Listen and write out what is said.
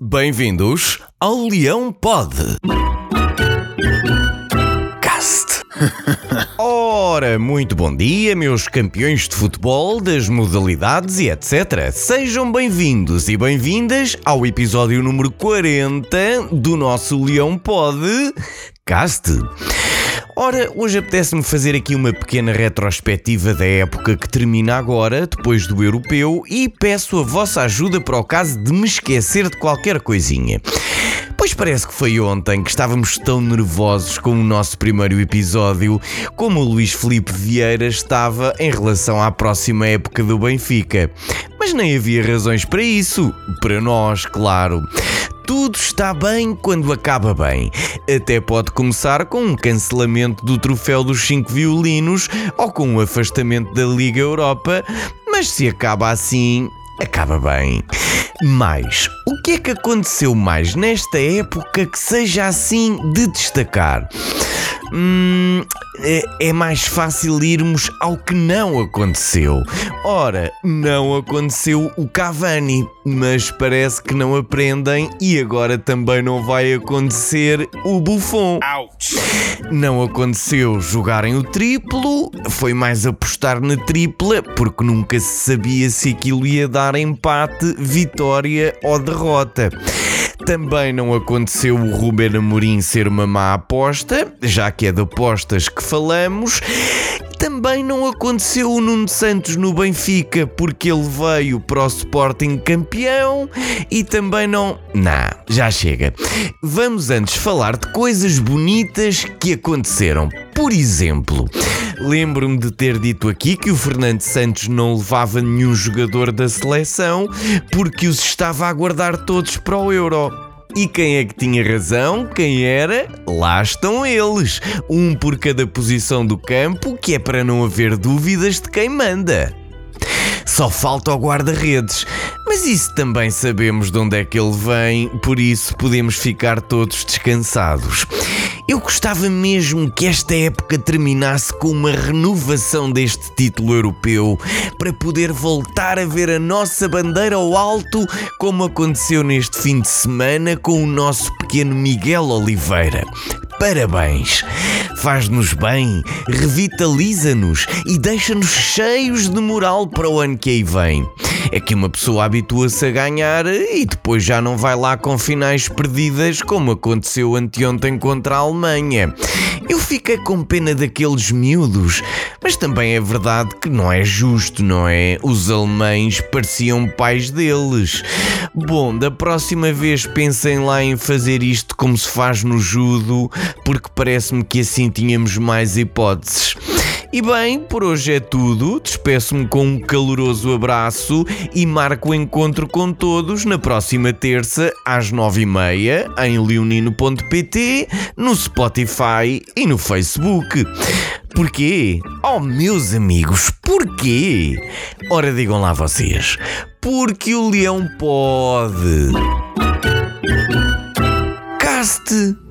Bem-vindos ao Leão Pod. Cast. Ora, muito bom dia, meus campeões de futebol, das modalidades e etc. Sejam bem-vindos e bem-vindas ao episódio número 40 do nosso Leão Pod Cast. Ora, hoje apetece-me fazer aqui uma pequena retrospectiva da época que termina agora, depois do europeu, e peço a vossa ajuda para o caso de me esquecer de qualquer coisinha. Pois parece que foi ontem que estávamos tão nervosos com o nosso primeiro episódio, como o Luís Felipe Vieira estava em relação à próxima época do Benfica. Mas nem havia razões para isso. Para nós, claro. Tudo está bem quando acaba bem. Até pode começar com um cancelamento do troféu dos 5 violinos ou com um afastamento da Liga Europa, mas se acaba assim, acaba bem. Mas o que é que aconteceu mais nesta época que seja assim de destacar? Hum, é, é mais fácil irmos ao que não aconteceu. Ora, não aconteceu o Cavani, mas parece que não aprendem e agora também não vai acontecer o Buffon. Ouch. Não aconteceu jogarem o triplo, foi mais apostar na tripla, porque nunca se sabia se aquilo ia dar empate, vitória ou derrota. Também não aconteceu o Ruben Amorim ser uma má aposta, já que é de apostas que falamos. Também não aconteceu o Nuno Santos no Benfica, porque ele veio para o Sporting campeão e também não. Não, já chega. Vamos antes falar de coisas bonitas que aconteceram. Por exemplo, lembro-me de ter dito aqui que o Fernando Santos não levava nenhum jogador da seleção porque os estava a guardar todos para o Euro. E quem é que tinha razão? Quem era? Lá estão eles. Um por cada posição do campo, que é para não haver dúvidas de quem manda. Só falta o guarda-redes. Mas isso também sabemos de onde é que ele vem, por isso podemos ficar todos descansados. Eu gostava mesmo que esta época terminasse com uma renovação deste título europeu para poder voltar a ver a nossa bandeira ao alto, como aconteceu neste fim de semana com o nosso pequeno Miguel Oliveira. Parabéns! Faz-nos bem, revitaliza-nos e deixa-nos cheios de moral para o ano que aí vem. É que uma pessoa habitua-se a ganhar e depois já não vai lá com finais perdidas, como aconteceu anteontem contra a Alemanha. Eu fiquei com pena daqueles miúdos, mas também é verdade que não é justo, não é? Os alemães pareciam pais deles. Bom, da próxima vez pensem lá em fazer isto como se faz no judo, porque parece-me que assim tínhamos mais hipóteses. E bem, por hoje é tudo. Despeço-me com um caloroso abraço e marco o encontro com todos na próxima terça às nove e meia em leonino.pt, no Spotify e no Facebook. Porquê? Oh, meus amigos, porquê? Ora, digam lá vocês. Porque o leão pode. Caste.